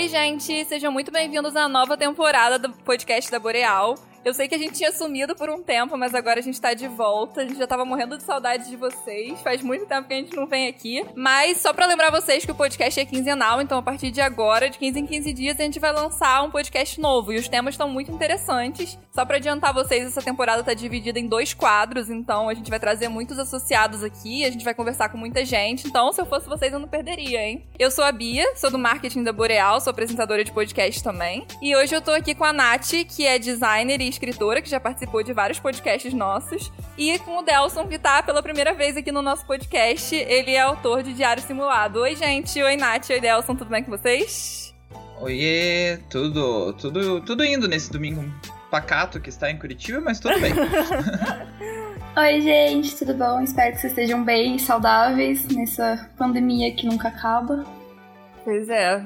Oi, gente, sejam muito bem-vindos à nova temporada do podcast da Boreal. Eu sei que a gente tinha sumido por um tempo, mas agora a gente tá de volta. A gente já tava morrendo de saudade de vocês. Faz muito tempo que a gente não vem aqui. Mas só para lembrar vocês que o podcast é quinzenal, então a partir de agora, de 15 em 15 dias, a gente vai lançar um podcast novo. E os temas estão muito interessantes. Só para adiantar vocês, essa temporada tá dividida em dois quadros, então a gente vai trazer muitos associados aqui, a gente vai conversar com muita gente. Então, se eu fosse vocês, eu não perderia, hein? Eu sou a Bia, sou do marketing da Boreal, sou apresentadora de podcast também. E hoje eu tô aqui com a Nath, que é designer e escritora, que já participou de vários podcasts nossos, e com o Delson, que tá pela primeira vez aqui no nosso podcast. Ele é autor de Diário Simulado. Oi, gente. Oi, Nath. Oi, Delson. Tudo bem com vocês? Oiê, tudo, tudo, tudo indo nesse domingo pacato que está em Curitiba, mas tudo bem. Oi, gente, tudo bom? Espero que vocês estejam bem, saudáveis nessa pandemia que nunca acaba. Pois é.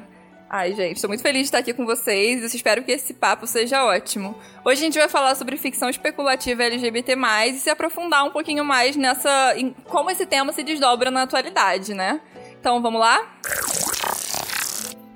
Ai, gente, estou muito feliz de estar aqui com vocês e espero que esse papo seja ótimo. Hoje a gente vai falar sobre ficção especulativa LGBT+, e se aprofundar um pouquinho mais nessa... em como esse tema se desdobra na atualidade, né? Então, vamos lá?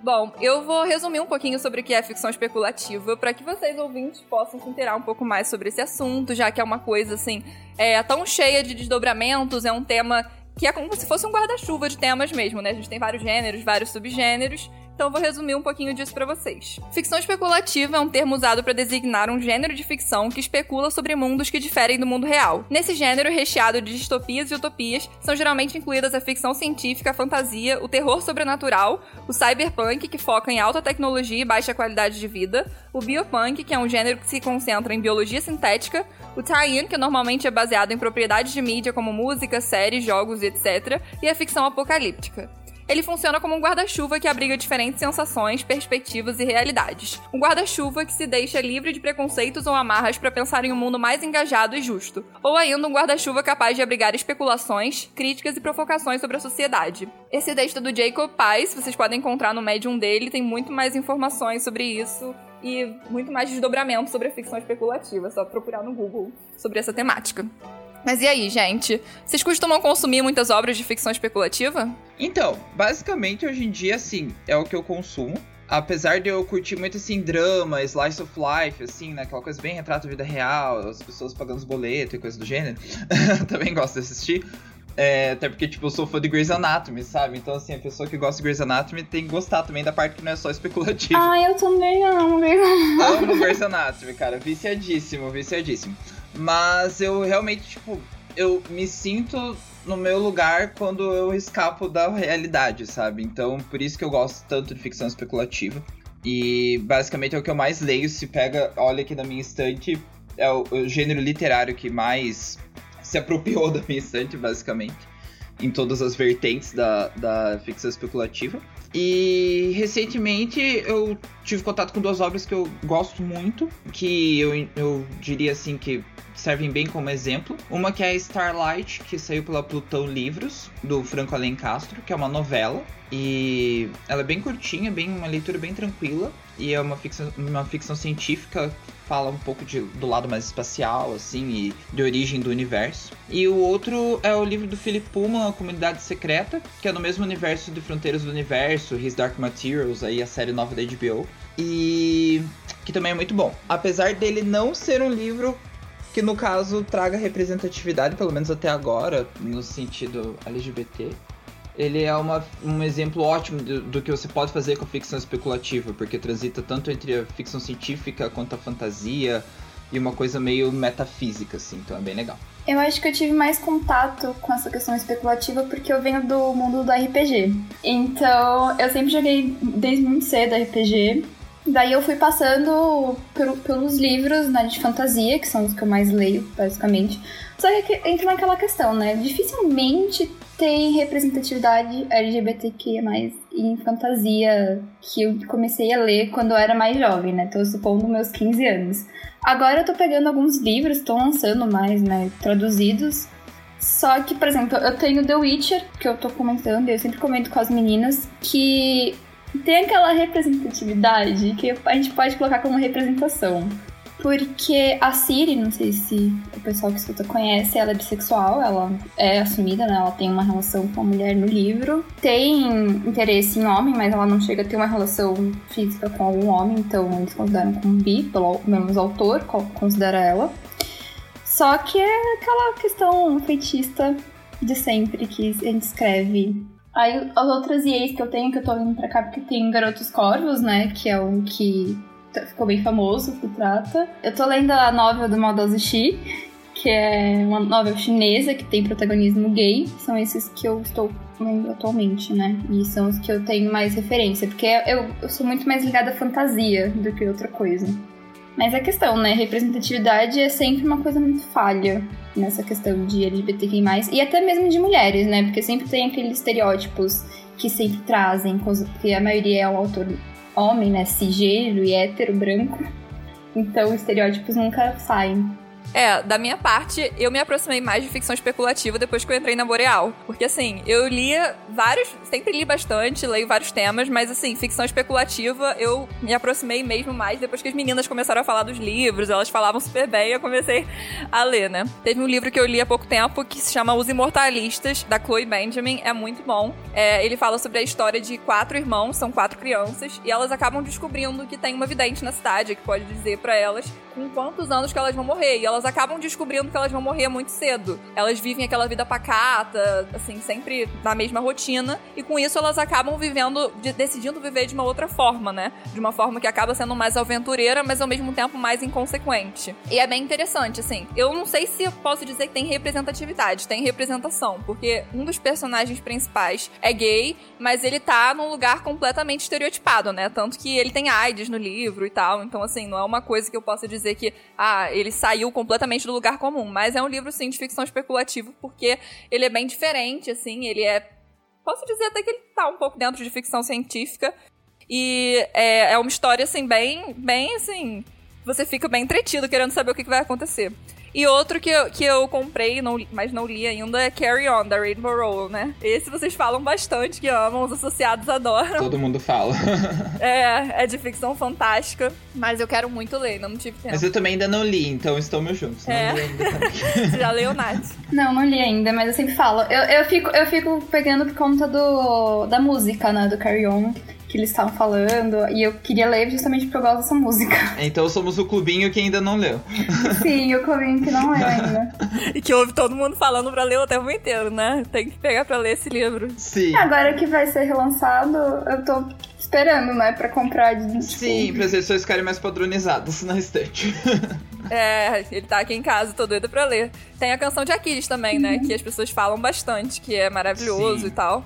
Bom, eu vou resumir um pouquinho sobre o que é ficção especulativa para que vocês ouvintes possam se inteirar um pouco mais sobre esse assunto, já que é uma coisa assim, é tão cheia de desdobramentos, é um tema que é como se fosse um guarda-chuva de temas mesmo, né? A gente tem vários gêneros, vários subgêneros, então vou resumir um pouquinho disso para vocês. Ficção especulativa é um termo usado para designar um gênero de ficção que especula sobre mundos que diferem do mundo real. Nesse gênero, recheado de distopias e utopias, são geralmente incluídas a ficção científica, a fantasia, o terror sobrenatural, o cyberpunk, que foca em alta tecnologia e baixa qualidade de vida, o biopunk, que é um gênero que se concentra em biologia sintética, o tie-in, que normalmente é baseado em propriedades de mídia como música, séries, jogos etc., e a ficção apocalíptica. Ele funciona como um guarda-chuva que abriga diferentes sensações, perspectivas e realidades. Um guarda-chuva que se deixa livre de preconceitos ou amarras para pensar em um mundo mais engajado e justo. Ou ainda um guarda-chuva capaz de abrigar especulações, críticas e provocações sobre a sociedade. Esse texto do Jacob Pais, vocês podem encontrar no Medium dele, tem muito mais informações sobre isso e muito mais desdobramento sobre a ficção especulativa. É só procurar no Google sobre essa temática. Mas e aí, gente? Vocês costumam consumir muitas obras de ficção especulativa? Então, basicamente hoje em dia, assim, é o que eu consumo. Apesar de eu curtir muito, assim, drama, slice of life, assim, né? Aquela coisa bem retrato da vida real, as pessoas pagando os boletos e coisa do gênero. Também gosto de assistir. É, até porque, tipo, eu sou fã de Grey's Anatomy, sabe? Então, assim, a pessoa que gosta de Grey's Anatomy tem que gostar também da parte que não é só especulativa. Ah, eu também amo Grey's Anatomy. Amo Grey's Anatomy, cara. Viciadíssimo, viciadíssimo. Mas eu realmente, tipo, eu me sinto no meu lugar quando eu escapo da realidade, sabe? Então, por isso que eu gosto tanto de ficção especulativa. E basicamente é o que eu mais leio. Se pega, olha aqui na minha estante, é o, o gênero literário que mais se apropriou da minha estante, basicamente. Em todas as vertentes da, da ficção especulativa. E recentemente eu tive contato com duas obras que eu gosto muito, que eu, eu diria assim que servem bem como exemplo. Uma que é Starlight, que saiu pela Plutão Livros, do Franco Alencastro, que é uma novela. E ela é bem curtinha, bem uma leitura bem tranquila. E é uma ficção, uma ficção científica fala um pouco de, do lado mais espacial, assim, e de origem do universo. E o outro é o livro do Philip Pullman, A Comunidade Secreta, que é no mesmo universo de Fronteiras do Universo, His Dark Materials, aí a série nova da HBO. E que também é muito bom. Apesar dele não ser um livro que no caso traga representatividade, pelo menos até agora, no sentido LGBT. Ele é uma, um exemplo ótimo do, do, que você pode fazer com a ficção especulativa, porque transita tanto entre a ficção científica quanto a fantasia e uma coisa meio metafísica, assim, então é bem legal. Eu acho que eu tive mais contato com essa questão especulativa porque eu venho do mundo do RPG. Então, eu sempre joguei desde muito cedo RPG. Daí eu fui passando por, pelos livros né, de fantasia, que são os que eu mais leio, basicamente. Só que entra naquela questão, né? Dificilmente tem representatividade LGBTQ+, em fantasia que eu comecei a ler quando eu era mais jovem, né? Tô supondo meus 15 anos. Agora eu tô pegando alguns livros, tô lançando mais, né, traduzidos. Só que, por exemplo, eu tenho The Witcher, que eu tô comentando, e eu sempre comento com as meninas, que tem aquela representatividade que a gente pode colocar como representação. Porque a Siri, não sei se o pessoal que escuta conhece, ela é bissexual, ela é assumida, né? Ela tem uma relação com a mulher no livro. Tem interesse em homem, mas ela não chega a ter uma relação física com algum homem, então eles consideram como bi, pelo menos o autor considera ela. Só que é aquela questão feitista de sempre que a gente escreve. Aí as outras IAs que eu tenho, que eu tô vindo pra cá porque tem Garotos Corvos, né? Que é um que ficou bem famoso, que trata. Eu tô lendo a novela do Maldoso Shi, que é uma novela chinesa que tem protagonismo gay. São esses que eu estou lendo atualmente, né? E são os que eu tenho mais referência, porque eu, eu sou muito mais ligada à fantasia do que outra coisa. Mas a questão, né? Representatividade é sempre uma coisa muito falha nessa questão de LGBTQI+, e até mesmo de mulheres, né? Porque sempre tem aqueles estereótipos que sempre trazem, que a maioria é um autor homem, né, cisgênero e hétero branco. Então, estereótipos nunca saem. É, da minha parte, eu me aproximei mais de ficção especulativa depois que eu entrei na Boreal. Porque, assim, eu lia vários. Sempre li bastante, leio vários temas, mas, assim, ficção especulativa eu me aproximei mesmo mais depois que as meninas começaram a falar dos livros. Elas falavam super bem e eu comecei a ler, né? Teve um livro que eu li há pouco tempo que se chama Os Imortalistas, da Chloe Benjamin. É muito bom. É, ele fala sobre a história de quatro irmãos, são quatro crianças, e elas acabam descobrindo que tem uma vidente na cidade que pode dizer para elas com quantos anos que elas vão morrer. E elas acabam descobrindo que elas vão morrer muito cedo. Elas vivem aquela vida pacata, assim, sempre na mesma rotina. E com isso elas acabam vivendo, de, decidindo viver de uma outra forma, né? De uma forma que acaba sendo mais aventureira, mas ao mesmo tempo mais inconsequente. E é bem interessante, assim. Eu não sei se eu posso dizer que tem representatividade, tem representação, porque um dos personagens principais é gay, mas ele tá num lugar completamente estereotipado, né? Tanto que ele tem AIDS no livro e tal. Então, assim, não é uma coisa que eu possa dizer que ah, ele saiu completamente do lugar comum, mas é um livro sim de ficção especulativa porque ele é bem diferente, assim, ele é posso dizer até que ele tá um pouco dentro de ficção científica e é, é uma história assim bem, bem assim, você fica bem entretido querendo saber o que, que vai acontecer. E outro que eu, que eu comprei, não, mas não li ainda, é Carry On, da Rainbow Rowell, né? Esse vocês falam bastante, que amam, os associados adoram. Todo mundo fala. é, é de ficção fantástica, mas eu quero muito ler, não tive tempo. Mas eu também ainda não li, então estamos juntos. É. Ainda já leu, Nath? Não, não li ainda, mas eu sempre falo. Eu, eu, fico, eu fico pegando por conta do, da música, né, do Carry On que eles estavam falando. E eu queria ler justamente eu gosto dessa música. Então somos o clubinho que ainda não leu. Sim, o clubinho que não leu ainda. e que ouve todo mundo falando pra ler o tempo inteiro, né? Tem que pegar pra ler esse livro. Sim. Agora que vai ser relançado, eu tô esperando, né, pra comprar. Tipo... Sim, pra as pessoas ficarem mais padronizadas na estante. é, ele tá aqui em casa, tô doida pra ler. Tem a canção de Aquiles também, né, que as pessoas falam bastante, que é maravilhoso Sim. e tal.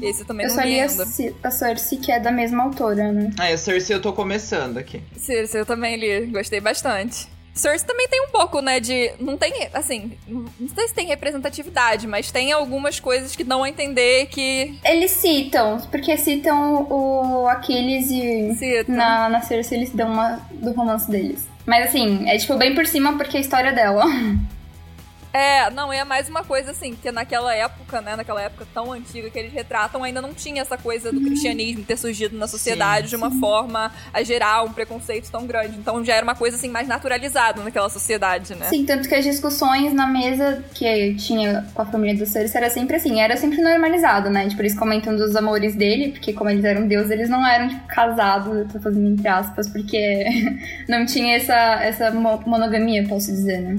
Esse também eu não só li ainda. A, a Cersei, que é da mesma autora, né? Ah, a Cersei eu tô começando aqui. Cersei eu também li, gostei bastante. Source também tem um pouco, né, de... Não tem, assim... Não sei se tem representatividade, mas tem algumas coisas que dão a entender que... Eles citam, porque citam o Aquiles e... Citam. Na, na Cersei eles dão uma do romance deles. Mas assim, é tipo bem por cima porque é a história dela. É, não, é mais uma coisa assim, que naquela época, né, naquela época tão antiga que eles retratam, ainda não tinha essa coisa do cristianismo ter surgido na sociedade sim, de uma sim. forma a gerar um preconceito tão grande. Então já era uma coisa assim mais naturalizada naquela sociedade, né? Sim, tanto que as discussões na mesa que tinha com a família do Cersei era sempre assim, era sempre normalizado, né? Tipo, eles comentam dos amores dele, porque como eles eram deuses, eles não eram, tipo, casados, eu tô fazendo entre aspas, porque não tinha essa, essa monogamia, posso dizer, né?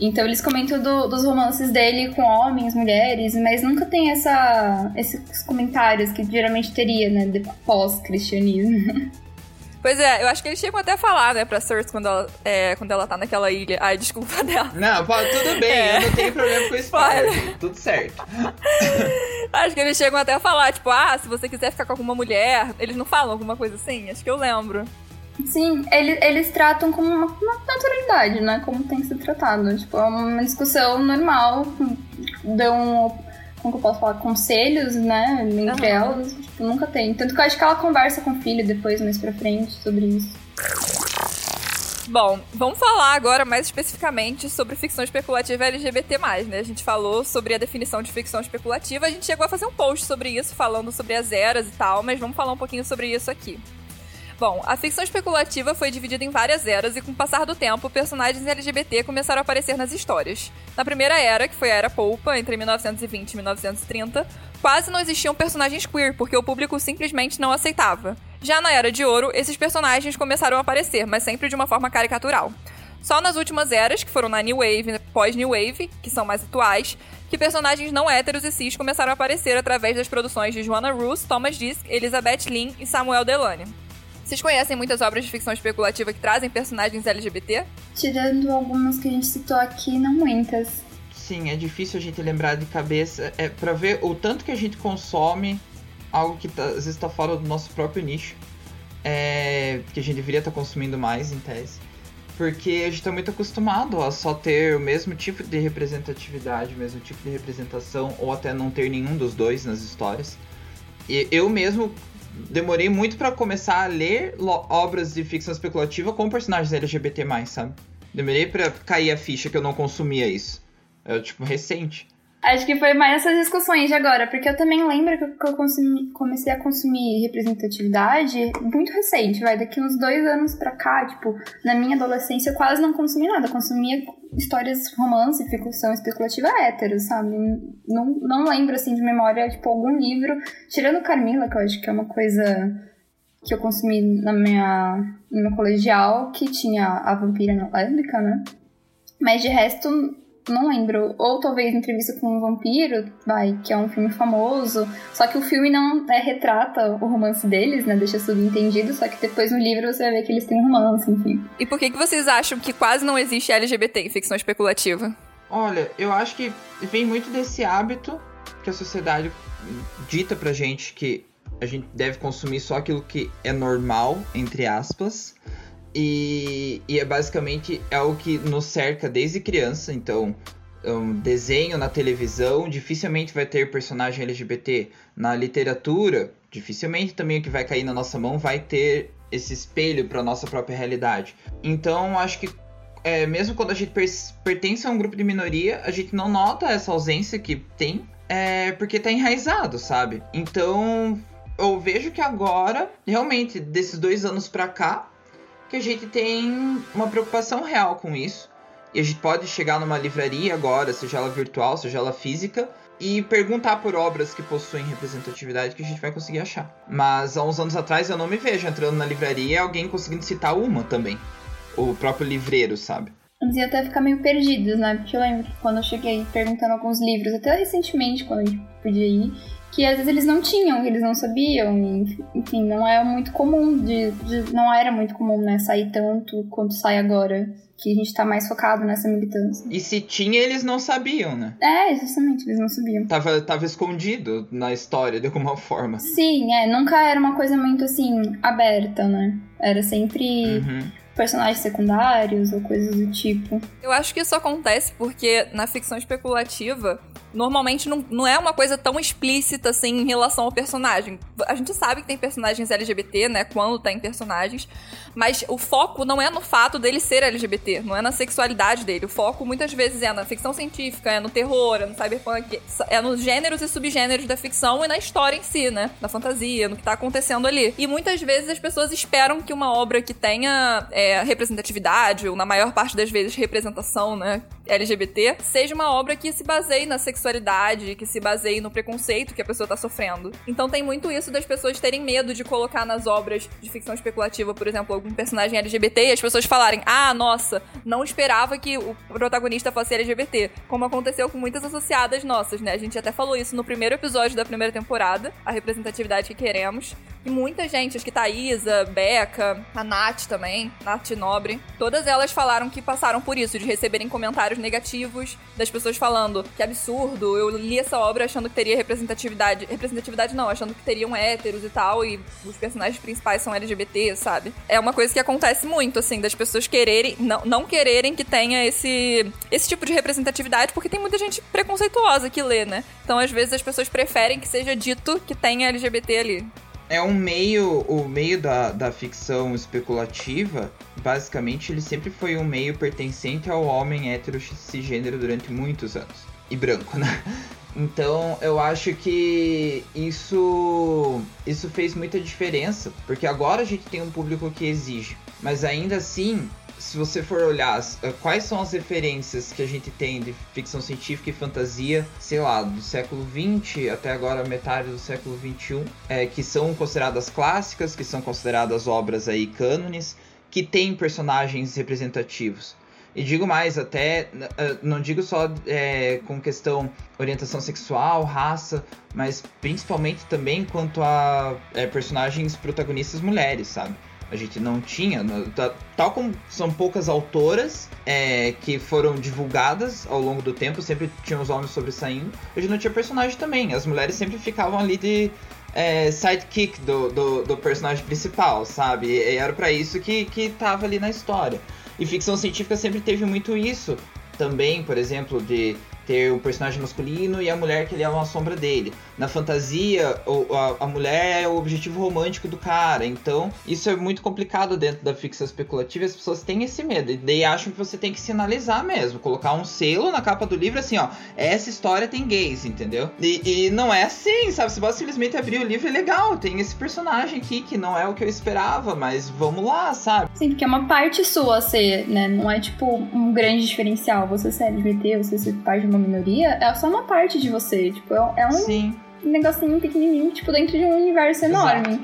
Então eles comentam do, dos romances dele com homens, mulheres, mas nunca tem essa, esses comentários que geralmente teria, né, de pós-cristianismo. Pois é, eu acho que eles chegam até a falar, né, pra Cersei quando ela, é, quando ela tá naquela ilha. Ai, desculpa dela. Não, pô, tudo bem, é. eu não tenho problema com spoiler. tudo certo. acho que eles chegam até a falar, tipo, ah, se você quiser ficar com alguma mulher. Eles não falam alguma coisa assim? Acho que eu lembro. Sim, eles, eles tratam com uma, uma naturalidade, né? Como tem que ser tratado. Tipo, é uma discussão normal, dão, como que eu posso falar, conselhos, né? Entre uhum. elas, tipo, nunca tem. Tanto que eu acho que ela conversa com o filho depois, mais pra frente, sobre isso. Bom, vamos falar agora mais especificamente sobre ficção especulativa LGBT+, né? A gente falou sobre a definição de ficção especulativa, a gente chegou a fazer um post sobre isso, falando sobre as eras e tal, mas vamos falar um pouquinho sobre isso aqui. Bom, a ficção especulativa foi dividida em várias eras e, com o passar do tempo, personagens LGBT começaram a aparecer nas histórias. Na primeira era, que foi a Era Polpa, entre 1920 e 1930, quase não existiam personagens queer, porque o público simplesmente não aceitava. Já na Era de Ouro, esses personagens começaram a aparecer, mas sempre de uma forma caricatural. Só nas últimas eras, que foram na New Wave e pós-New Wave, que são mais atuais, que personagens não héteros e cis começaram a aparecer através das produções de Joanna Russ, Thomas Disk, Elizabeth Lin e Samuel Delany. Vocês conhecem muitas obras de ficção especulativa que trazem personagens LGBT? Tirando algumas que a gente citou aqui, não muitas. Sim, é difícil a gente lembrar de cabeça. É para ver o tanto que a gente consome algo que tá, às vezes está fora do nosso próprio nicho. É, que a gente deveria estar tá consumindo mais, em tese. Porque a gente está muito acostumado a só ter o mesmo tipo de representatividade, o mesmo tipo de representação, ou até não ter nenhum dos dois nas histórias. E eu mesmo demorei muito para começar a ler obras de ficção especulativa com personagens LGBT+, sabe? Demorei para cair a ficha que eu não consumia isso. É, tipo, recente. Acho que foi mais essas discussões de agora, porque eu também lembro que eu consumi, comecei a consumir representatividade muito recente, vai, daqui uns dois anos pra cá, tipo, na minha adolescência eu quase não consumi nada, consumia histórias romance, ficção especulativa hétero, sabe? Não, não lembro, assim, de memória, tipo, algum livro, tirando Carmila, que eu acho que é uma coisa que eu consumi na minha, no meu colegial, que tinha a vampira lésbica, né? Mas de resto, não lembro. Ou talvez Entrevista com um Vampiro, vai, que é um filme famoso. Só que o filme não é, retrata o romance deles, né? Deixa subentendido. Só que depois no livro você vai ver que eles têm romance, enfim. E por que, que vocês acham que quase não existe LGBT em ficção especulativa? Olha, eu acho que vem muito desse hábito que a sociedade dita pra gente que a gente deve consumir só aquilo que é normal, entre aspas. E, e é basicamente é o que nos cerca desde criança, então um desenho na televisão dificilmente vai ter personagem LGBT. Na literatura, dificilmente também o que vai cair na nossa mão vai ter esse espelho para nossa própria realidade. Então, acho que é, mesmo quando a gente per pertence a um grupo de minoria, a gente não nota essa ausência que tem, é, porque tá enraizado, sabe? Então, eu vejo que agora, realmente, desses dois anos pra cá, que a gente tem uma preocupação real com isso. E a gente pode chegar numa livraria agora, seja ela virtual, seja ela física, e perguntar por obras que possuem representatividade que a gente vai conseguir achar. Mas há uns anos atrás eu não me vejo entrando na livraria e alguém conseguindo citar uma também. O próprio livreiro, sabe? Eles iam até ficar meio perdidos, né? Porque eu lembro que quando eu cheguei perguntando alguns livros, até recentemente, quando a gente podia ir, que às vezes eles não tinham, eles não sabiam, enfim, não é muito comum, de, de, não era muito comum, né, sair tanto quanto sai agora, que a gente tá mais focado nessa militância. E se tinha, eles não sabiam, né? É, justamente, eles não sabiam. Tava, tava escondido na história, de alguma forma. Sim, é, nunca era uma coisa muito, assim, aberta, né? Era sempre... Uhum personagens secundários ou coisas do tipo. Eu acho que isso acontece porque na ficção especulativa normalmente não, não é uma coisa tão explícita assim em relação ao personagem. A gente sabe que tem personagens LGBT, né? Quando tem personagens, mas o foco não é no fato dele ser LGBT, não é na sexualidade dele. O foco muitas vezes é na ficção científica, é no terror, é no cyberpunk, é nos gêneros e subgêneros da ficção e na história em si, né? Na fantasia, no que tá acontecendo ali. E muitas vezes as pessoas esperam que uma obra que tenha é, representatividade, ou na maior parte das vezes representação, né? LGBT, seja uma obra que se baseie na sexualidade, que se baseie no preconceito que a pessoa tá sofrendo. Então tem muito isso das pessoas terem medo de colocar nas obras de ficção especulativa, por exemplo, algum personagem LGBT e as pessoas falarem: ah, nossa, não esperava que o protagonista fosse LGBT. Como aconteceu com muitas associadas nossas, né? A gente até falou isso no primeiro episódio da primeira temporada, a representatividade que queremos. E muita gente, acho que Thaisa, Beca, a Nath também, Nath Nobre, todas elas falaram que passaram por isso, de receberem comentários negativos das pessoas falando que absurdo, eu li essa obra achando que teria representatividade. Representatividade não, achando que teriam héteros e tal, e os personagens principais são LGBT, sabe? É uma coisa que acontece muito, assim, das pessoas quererem, não, não quererem que tenha esse, esse tipo de representatividade, porque tem muita gente preconceituosa que lê, né? Então, às vezes, as pessoas preferem que seja dito que tenha LGBT ali é um meio, o meio da, da ficção especulativa, basicamente ele sempre foi um meio pertencente ao homem hétero cisgênero durante muitos anos. E branco, né? Então eu acho que isso isso fez muita diferença, porque agora a gente tem um público que exige, mas ainda assim, se você for olhar eh, quais são as referências que a gente tem de ficção científica e fantasia, sei lá, do século 20 até agora metade do século 21, é, que são consideradas clássicas, que são consideradas obras aí cânones, que tem personagens representativos. E digo mais, até eh, não digo só é, com questão orientação sexual, raça, mas principalmente também quanto a é, personagens protagonistas mulheres, sabe? A gente não tinha, tal como são poucas autoras é, que foram divulgadas ao longo do tempo, sempre tinham os homens sobressaindo, a gente não tinha personagem também. As mulheres sempre ficavam ali de é, sidekick do, do, do, personagem principal, sabe? E era para isso que, que tava ali na história. E ficção científica sempre teve muito isso também, por exemplo, de ter o personagem masculino e a mulher que ele é uma sombra dele. Na fantasia, a, mulher é o objetivo romântico do cara. Então, isso é muito complicado dentro da ficção especulativa. As pessoas têm esse medo. E daí acham que você tem que sinalizar mesmo. Colocar um selo na capa do livro assim, ó. Essa história tem gays, entendeu? E, e não é assim, sabe? Você pode simplesmente abrir o livro e legal. Tem esse personagem aqui que não é o que eu esperava, mas vamos lá, sabe? Sim, porque é uma parte sua ser, né? Não é tipo um grande diferencial. Você ser LGBT, você ser parte de uma minoria, é só uma parte de você. Tipo, é um. Sim um negocinho pequenininho, tipo, dentro de um universo enorme.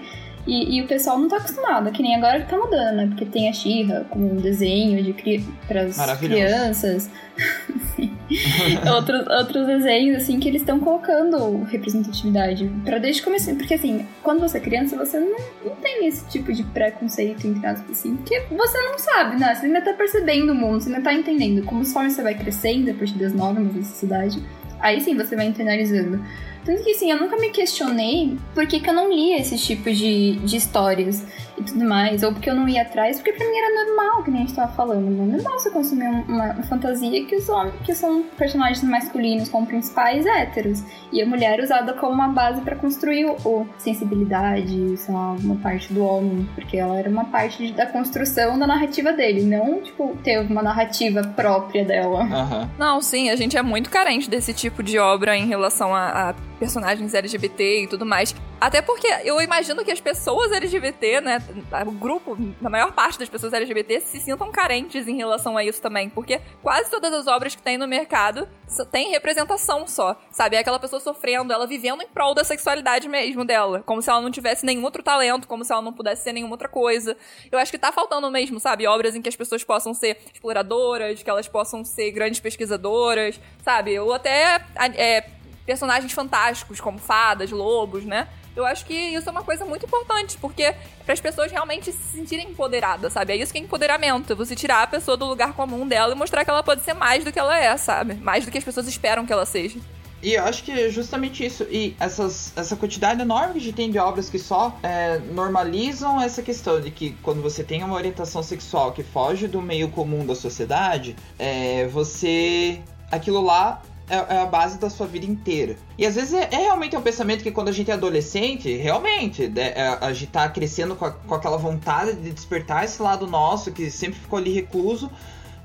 E, e, o pessoal não tá acostumado, que nem agora que tá mudando, né? Porque tem a Xirra como um desenho de cri pras crianças. outros, outros desenhos, assim, que eles estão colocando representatividade para desde começar. Porque, assim, quando você é criança, você não, não tem esse tipo de preconceito, entre aspas, assim. Porque você não sabe, né? Você ainda tá percebendo o mundo, você ainda tá entendendo. Como Conforme você vai crescendo a partir das normas da sociedade, aí sim você vai internalizando. Tanto que assim, eu nunca me questionei por que, que eu não lia esses tipos de, de histórias e tudo mais, ou porque eu não ia atrás, porque pra mim era normal, que nem a gente tava falando, né? Normal você consumir uma, uma fantasia que os homens, que são personagens masculinos como principais héteros, e a mulher usada como uma base para construir o, o, sensibilidade, sei lá, uma parte do homem, porque ela era uma parte de, da construção da narrativa dele, não, tipo, ter uma narrativa própria dela. Uhum. Não, sim, a gente é muito carente desse tipo de obra em relação a, a personagens LGBT e tudo mais. Até porque eu imagino que as pessoas LGBT, né, o grupo, a maior parte das pessoas LGBT se sintam carentes em relação a isso também, porque quase todas as obras que tem no mercado têm representação só, sabe? É aquela pessoa sofrendo, ela vivendo em prol da sexualidade mesmo dela, como se ela não tivesse nenhum outro talento, como se ela não pudesse ser nenhuma outra coisa. Eu acho que tá faltando mesmo, sabe? Obras em que as pessoas possam ser exploradoras, que elas possam ser grandes pesquisadoras, sabe? Ou até é, personagens fantásticos, como fadas, lobos, né? Eu acho que isso é uma coisa muito importante, porque para as pessoas realmente se sentirem empoderadas, sabe? É isso que é empoderamento. Você tirar a pessoa do lugar comum dela e mostrar que ela pode ser mais do que ela é, sabe? Mais do que as pessoas esperam que ela seja. E eu acho que é justamente isso. E essas, essa quantidade enorme que tem de obras que só é, normalizam essa questão de que quando você tem uma orientação sexual que foge do meio comum da sociedade, é, você. aquilo lá é, é, a base da sua vida inteira. E às vezes é, é, realmente um pensamento que quando a gente é adolescente, realmente, né, é, a gente tá crescendo com, a, com aquela vontade de despertar esse lado nosso que sempre ficou ali recluso.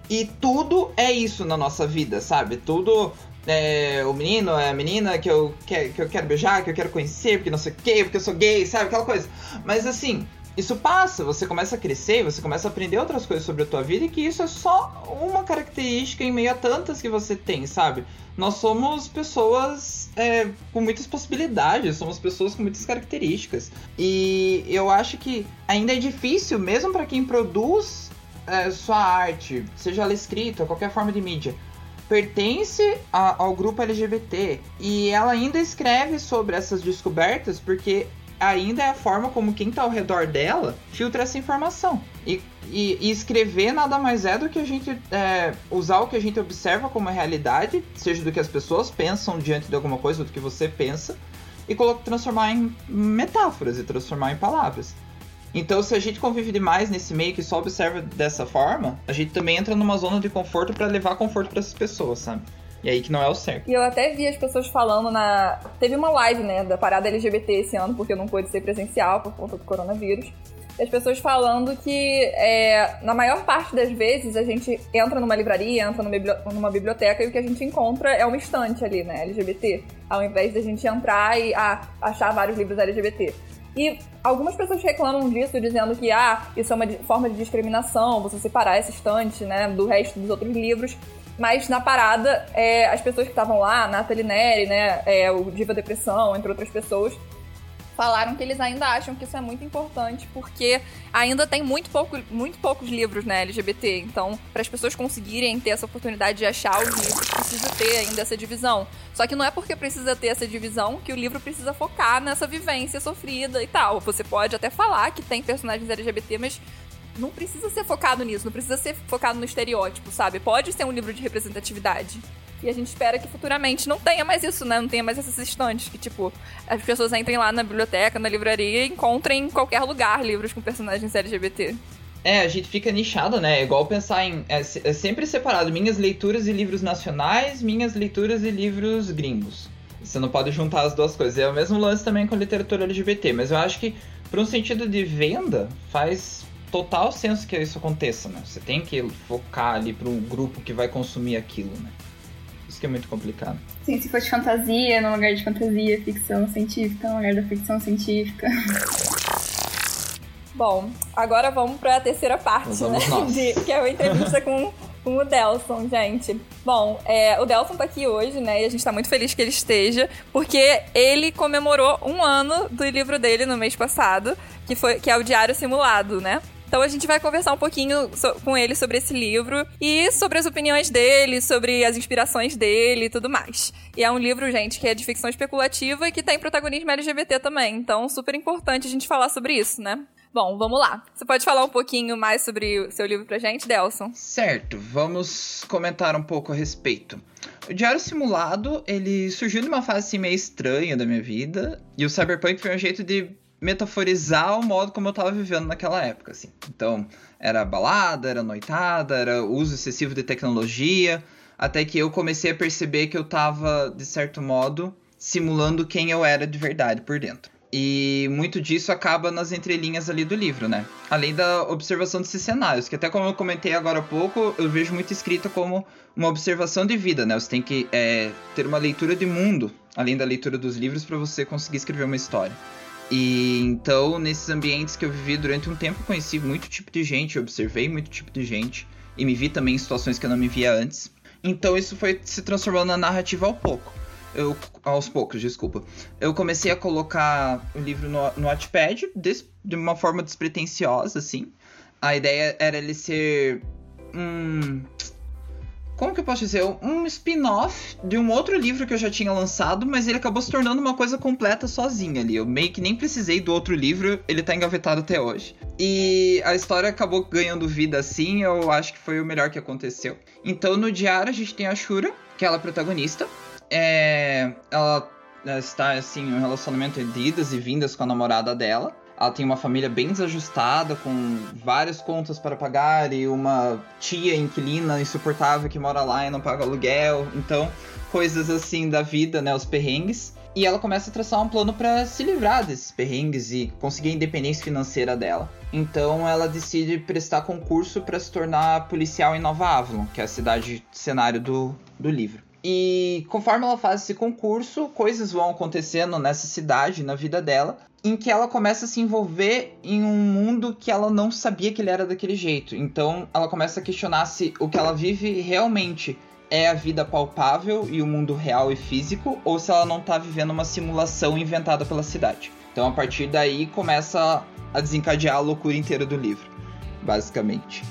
E tudo é isso na nossa vida, sabe? Tudo é, o menino, é a menina que eu, que, que eu quero beijar, que eu quero conhecer, porque não sei o quê, porque eu sou gay, sabe? Aquela coisa. Mas assim, isso passa, você começa a crescer, você começa a aprender outras coisas sobre a tua vida e que isso é só uma característica em meio a tantas que você tem, sabe? Nós somos pessoas é, com muitas possibilidades, somos pessoas com muitas características. E eu acho que ainda é difícil, mesmo para quem produz é, sua arte, seja ela escrita, qualquer forma de mídia, pertence a, ao grupo LGBT e ela ainda escreve sobre essas descobertas porque ainda é a forma como quem tá ao redor dela filtra essa informação. E, e, e escrever nada mais é do que a gente é, usar o que a gente observa como realidade, seja do que as pessoas pensam diante de alguma coisa, do que você pensa, e transformar em metáforas e transformar em palavras. Então, se a gente convive demais nesse meio que só observa dessa forma, a gente também entra numa zona de conforto para levar conforto para essas pessoas, sabe? E aí que não é o certo. E eu até vi as pessoas falando na. Teve uma live, né, da parada LGBT esse ano, porque não pôde ser presencial por conta do coronavírus. as pessoas falando que é, na maior parte das vezes a gente entra numa livraria, entra numa biblioteca e o que a gente encontra é uma estante ali, né, LGBT, ao invés da gente entrar e ah, achar vários livros LGBT. E algumas pessoas reclamam disso, dizendo que ah, isso é uma forma de discriminação, você separar essa estante né, do resto dos outros livros. Mas na parada, é, as pessoas que estavam lá, Nathalie Neri, né, é, o Diva Depressão, entre outras pessoas, falaram que eles ainda acham que isso é muito importante porque ainda tem muito, pouco, muito poucos livros né, LGBT. Então, para as pessoas conseguirem ter essa oportunidade de achar os livros, precisa ter ainda essa divisão. Só que não é porque precisa ter essa divisão que o livro precisa focar nessa vivência sofrida e tal. Você pode até falar que tem personagens LGBT, mas não precisa ser focado nisso, não precisa ser focado no estereótipo, sabe? Pode ser um livro de representatividade. E a gente espera que futuramente não tenha mais isso, né? Não tenha mais essas estantes que, tipo, as pessoas entrem lá na biblioteca, na livraria e encontrem em qualquer lugar livros com personagens LGBT. É, a gente fica nichado, né? É igual pensar em. É, é, sempre separado: minhas leituras e livros nacionais, minhas leituras e livros gringos. Você não pode juntar as duas coisas. É o mesmo lance também com literatura LGBT, mas eu acho que, para um sentido de venda, faz total senso que isso aconteça, né? Você tem que focar ali para um grupo que vai consumir aquilo, né? Isso que é muito complicado. Sim, se for de fantasia, no lugar de fantasia, ficção científica, no lugar da ficção científica. Bom, agora vamos para a terceira parte, né? De, que é a entrevista com, com o Delson, gente. Bom, é, o Delson tá aqui hoje, né? E a gente tá muito feliz que ele esteja, porque ele comemorou um ano do livro dele no mês passado, que, foi, que é o Diário Simulado, né? Então a gente vai conversar um pouquinho so com ele sobre esse livro e sobre as opiniões dele, sobre as inspirações dele e tudo mais. E é um livro, gente, que é de ficção especulativa e que tem protagonismo LGBT também. Então, super importante a gente falar sobre isso, né? Bom, vamos lá. Você pode falar um pouquinho mais sobre o seu livro pra gente, Delson? Certo, vamos comentar um pouco a respeito. O Diário Simulado, ele surgiu numa fase assim, meio estranha da minha vida, e o Cyberpunk foi um jeito de metaforizar o modo como eu tava vivendo naquela época, assim. Então, era balada, era noitada, era uso excessivo de tecnologia, até que eu comecei a perceber que eu tava, de certo modo, simulando quem eu era de verdade por dentro. E muito disso acaba nas entrelinhas ali do livro, né? Além da observação desses cenários, que até como eu comentei agora há pouco, eu vejo muito escrito como uma observação de vida, né? Você tem que é, ter uma leitura de mundo, além da leitura dos livros, para você conseguir escrever uma história. E então, nesses ambientes que eu vivi durante um tempo, conheci muito tipo de gente, observei muito tipo de gente e me vi também em situações que eu não me via antes. Então, isso foi se transformando na narrativa ao pouco. Eu, aos poucos, desculpa. Eu comecei a colocar o livro no, no Wattpad de, de uma forma despretensiosa, assim. A ideia era ele ser um como que eu posso dizer? Um spin-off de um outro livro que eu já tinha lançado, mas ele acabou se tornando uma coisa completa sozinha ali. Eu meio que nem precisei do outro livro, ele tá engavetado até hoje. E a história acabou ganhando vida assim, eu acho que foi o melhor que aconteceu. Então no diário a gente tem a Shura, que ela é a protagonista. É... Ela está assim, um relacionamento de idas e vindas com a namorada dela. Ela tem uma família bem desajustada, com várias contas para pagar e uma tia inquilina insuportável que mora lá e não paga aluguel. Então, coisas assim da vida, né? Os perrengues. E ela começa a traçar um plano para se livrar desses perrengues e conseguir a independência financeira dela. Então ela decide prestar concurso para se tornar policial em Nova Avalon, que é a cidade cenário do, do livro. E conforme ela faz esse concurso, coisas vão acontecendo nessa cidade, na vida dela, em que ela começa a se envolver em um mundo que ela não sabia que ele era daquele jeito. Então ela começa a questionar se o que ela vive realmente é a vida palpável e o mundo real e físico, ou se ela não está vivendo uma simulação inventada pela cidade. Então a partir daí começa a desencadear a loucura inteira do livro, basicamente.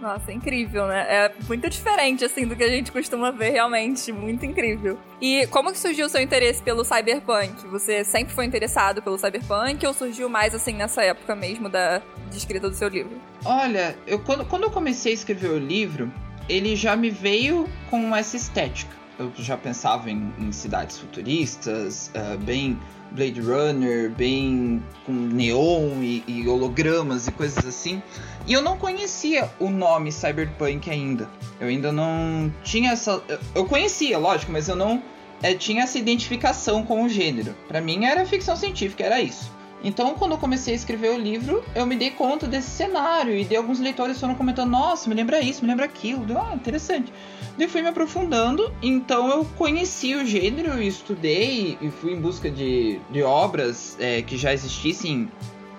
Nossa, incrível, né? É muito diferente, assim, do que a gente costuma ver, realmente. Muito incrível. E como que surgiu o seu interesse pelo cyberpunk? Você sempre foi interessado pelo cyberpunk ou surgiu mais, assim, nessa época mesmo da de escrita do seu livro? Olha, eu, quando, quando eu comecei a escrever o livro, ele já me veio com essa estética. Eu já pensava em, em cidades futuristas, uh, bem Blade Runner, bem com neon e, e, hologramas e coisas assim. E eu não conhecia o nome Cyberpunk ainda. Eu ainda não tinha essa. Eu conhecia, lógico, mas eu não é, tinha essa identificação com o gênero. Para mim era ficção científica, era isso. Então, quando eu comecei a escrever o livro, eu me dei conta desse cenário e de alguns leitores foram comentando: Nossa, me lembra isso, me lembra aquilo. Deu, ah, interessante. Daí fui me aprofundando, então eu conheci o gênero e estudei e fui em busca de, de obras é, que já existissem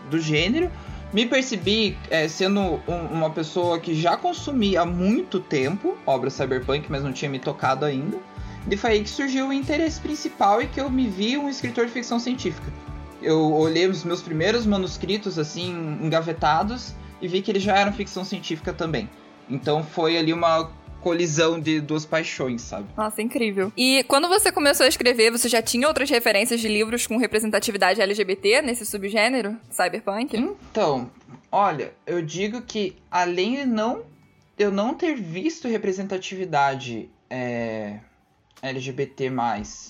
do gênero. Me percebi é, sendo um, uma pessoa que já consumia há muito tempo obras cyberpunk, mas não tinha me tocado ainda. E foi aí que surgiu o interesse principal e que eu me vi um escritor de ficção científica. Eu olhei os meus primeiros manuscritos assim engavetados e vi que eles já eram ficção científica também. Então foi ali uma colisão de duas paixões, sabe? Nossa, incrível. E quando você começou a escrever, você já tinha outras referências de livros com representatividade LGBT nesse subgênero, cyberpunk? Então, olha, eu digo que além de não eu não ter visto representatividade é, LGBT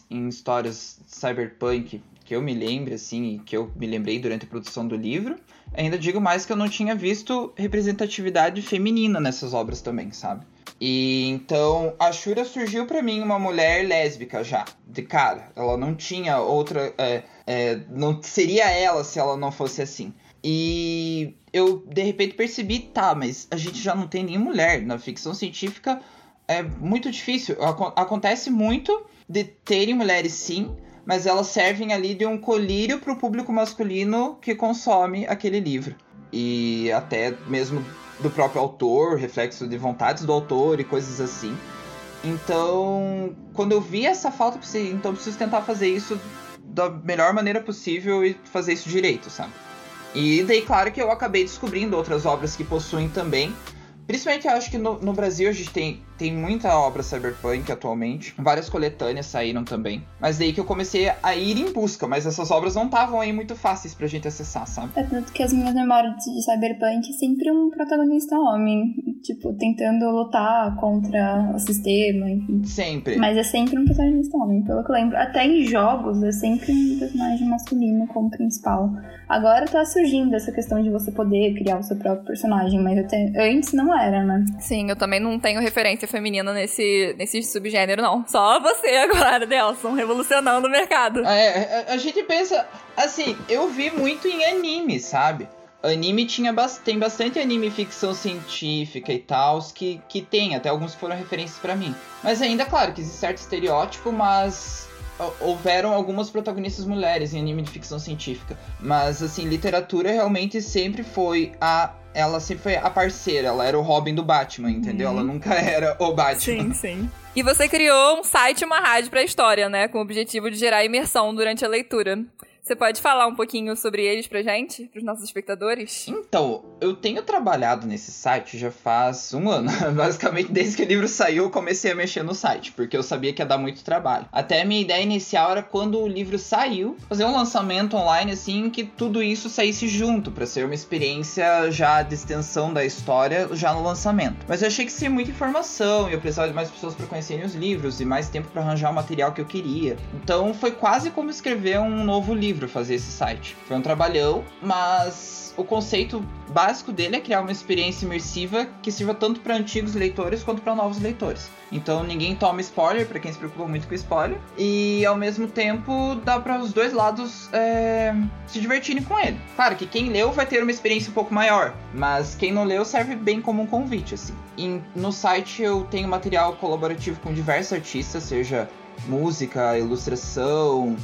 em histórias cyberpunk que eu me lembre, assim, que eu me lembrei durante a produção do livro, ainda digo mais que eu não tinha visto representatividade feminina nessas obras também, sabe? E então a Shura surgiu para mim uma mulher lésbica já, de cara. Ela não tinha outra. É, é, não seria ela se ela não fosse assim. E eu de repente percebi, tá, mas a gente já não tem nem mulher. Na ficção científica é muito difícil. Acontece muito de terem mulheres sim, mas elas servem ali de um colírio para o público masculino que consome aquele livro. E até mesmo do próprio autor, reflexo de vontades do autor e coisas assim. Então, quando eu vi essa falta, eu pensei, então eu preciso tentar fazer isso da melhor maneira possível e fazer isso direito, sabe? E daí, claro que eu acabei descobrindo outras obras que possuem também, Principalmente eu acho que no, no, Brasil a gente tem, tem muita obra cyberpunk atualmente. Várias coletâneas saíram também. Mas daí que eu comecei a ir em busca, mas essas obras não estavam aí muito fáceis pra gente acessar, sabe? É tanto que as minhas memórias de cyberpunk é sempre um protagonista homem. Tipo, tentando lutar contra o sistema, enfim. Sempre. Mas é sempre um protagonista homem, pelo que eu lembro. Até em jogos é sempre um personagem masculino como principal. Agora tá surgindo essa questão de você poder criar o seu próprio personagem, mas até antes não era, né? Sim, eu também não tenho referência feminina nesse, nesse subgênero, não. Só você agora, Delson, revolucionando o mercado. É, a, a gente pensa, assim, eu vi muito em anime, sabe? Anime tinha tem bastante anime ficção científica e tal, que, que tem, até alguns foram referências para mim. Mas ainda, claro, que existe certo estereótipo, mas houveram algumas protagonistas mulheres em anime de ficção científica. Mas, assim, literatura realmente sempre foi a. Ela sempre foi a parceira, ela era o Robin do Batman, entendeu? Uhum. Ela nunca era o Batman. Sim, sim. E você criou um site e uma rádio pra história, né? Com o objetivo de gerar imersão durante a leitura. Você pode falar um pouquinho sobre eles pra gente, pros nossos espectadores? Então, eu tenho trabalhado nesse site já faz um ano. Basicamente, desde que o livro saiu, eu comecei a mexer no site, porque eu sabia que ia dar muito trabalho. Até a minha ideia inicial era quando o livro saiu, fazer um lançamento online assim, que tudo isso saísse junto, para ser uma experiência já de extensão da história já no lançamento. Mas eu achei que seria muita informação e eu precisava de mais pessoas para conhecerem os livros e mais tempo para arranjar o material que eu queria. Então, foi quase como escrever um novo livro livro fazer esse site. Foi um trabalhão, mas o conceito básico dele é criar uma experiência imersiva que sirva tanto para antigos leitores quanto para novos leitores. Então ninguém toma spoiler para quem se preocupa muito com spoiler e ao mesmo tempo dá para os dois lados é, se divertirem com ele. Claro que quem leu vai ter uma experiência um pouco maior, mas quem não leu serve bem como um convite assim. E no site eu tenho material colaborativo com diversos artistas, seja música, ilustração,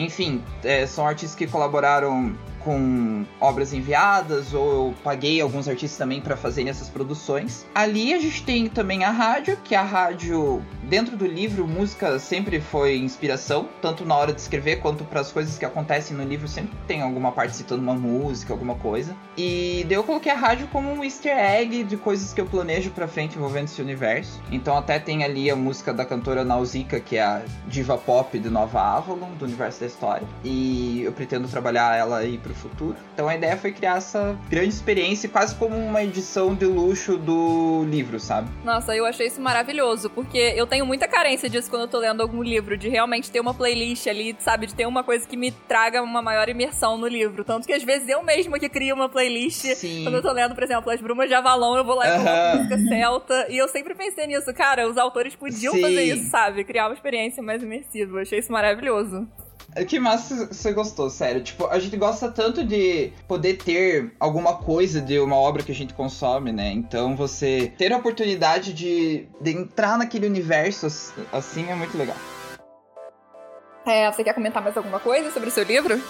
enfim, é, são artistas que colaboraram com obras enviadas, ou eu paguei alguns artistas também para fazerem essas produções. Ali a gente tem também a rádio, que a rádio, dentro do livro, música sempre foi inspiração, tanto na hora de escrever quanto para as coisas que acontecem no livro, sempre tem alguma parte citando uma música, alguma coisa. E daí eu coloquei a rádio como um easter egg de coisas que eu planejo para frente envolvendo esse universo. Então até tem ali a música da cantora Nausicaa, que é a diva pop de Nova Avalon, do universo da história. E eu pretendo trabalhar ela aí pro futuro. Então a ideia foi criar essa grande experiência, quase como uma edição de luxo do livro, sabe? Nossa, eu achei isso maravilhoso, porque eu tenho muita carência disso quando eu tô lendo algum livro, de realmente ter uma playlist ali, sabe? De ter uma coisa que me traga uma maior imersão no livro. Tanto que às vezes eu mesma que crio uma playlist. Sim. Quando eu tô lendo, por exemplo, As Brumas de Avalon, eu vou lá e coloco música celta. E eu sempre pensei nisso, cara, os autores podiam Sim. fazer isso, sabe? Criar uma experiência mais imersiva. Eu achei isso maravilhoso. Que massa você gostou, sério. Tipo, a gente gosta tanto de poder ter alguma coisa de uma obra que a gente consome, né? Então você ter a oportunidade de, de entrar naquele universo assim é muito legal. É, você quer comentar mais alguma coisa sobre o seu livro?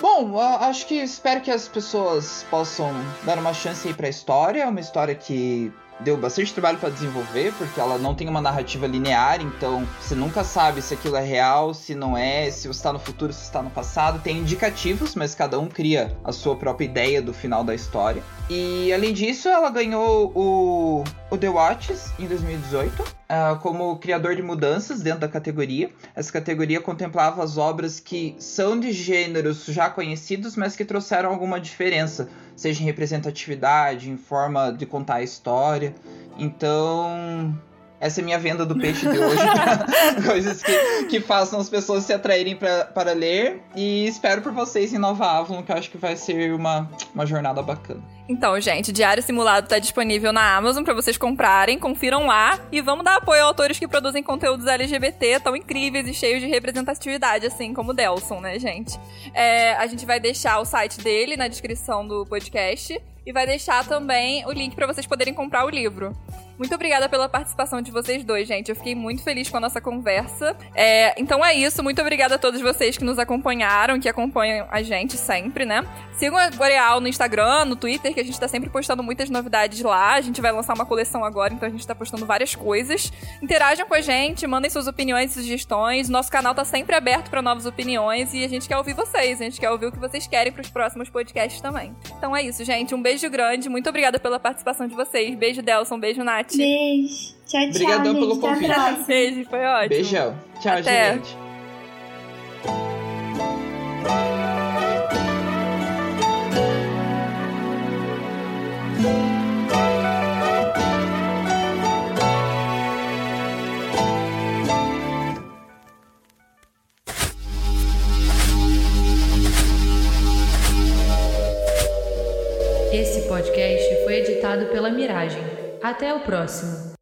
Bom, acho que espero que as pessoas possam dar uma chance aí pra história. É uma história que deu bastante trabalho para desenvolver, porque ela não tem uma narrativa linear, então você nunca sabe se aquilo é real, se não é, se você está no futuro, se está no passado. Tem indicativos, mas cada um cria a sua própria ideia do final da história. E além disso, ela ganhou o, o The Watches em 2018 uh, ah, como criador de mudanças dentro da categoria. Essa categoria contemplava as obras que são de gêneros já conhecidos, mas que trouxeram alguma diferença, seja em representatividade, em forma de contar a história. Então, essa é minha venda do peixe de hoje. coisas que, que façam as pessoas se atraírem pra, para ler. E espero por vocês em Nova Avalon, que eu acho que vai ser uma, uma jornada bacana. Então, gente, Diário Simulado está disponível na Amazon para vocês comprarem, confiram lá e vamos dar apoio a autores que produzem conteúdos LGBT tão incríveis e cheios de representatividade, assim como o Delson, né, gente? É, a gente vai deixar o site dele na descrição do podcast e vai deixar também o link para vocês poderem comprar o livro. Muito obrigada pela participação de vocês dois, gente. Eu fiquei muito feliz com a nossa conversa. É, então é isso. Muito obrigada a todos vocês que nos acompanharam, que acompanham a gente sempre, né? Sigam a Boreal no Instagram, no Twitter, que a gente tá sempre postando muitas novidades lá. A gente vai lançar uma coleção agora, então a gente tá postando várias coisas. Interajam com a gente, mandem suas opiniões e sugestões. Nosso canal tá sempre aberto para novas opiniões e a gente quer ouvir vocês. A gente quer ouvir o que vocês querem para os próximos podcasts também. Então é isso, gente. Um beijo grande. Muito obrigada pela participação de vocês. Beijo, Delson. Beijo, Nath. Beijo. Tchau, tchau. Obrigadão gente. pelo convite. Beijo, foi ótimo. Beijão. Tchau, Até. gente. Esse podcast foi editado pela Miragem. Até o próximo.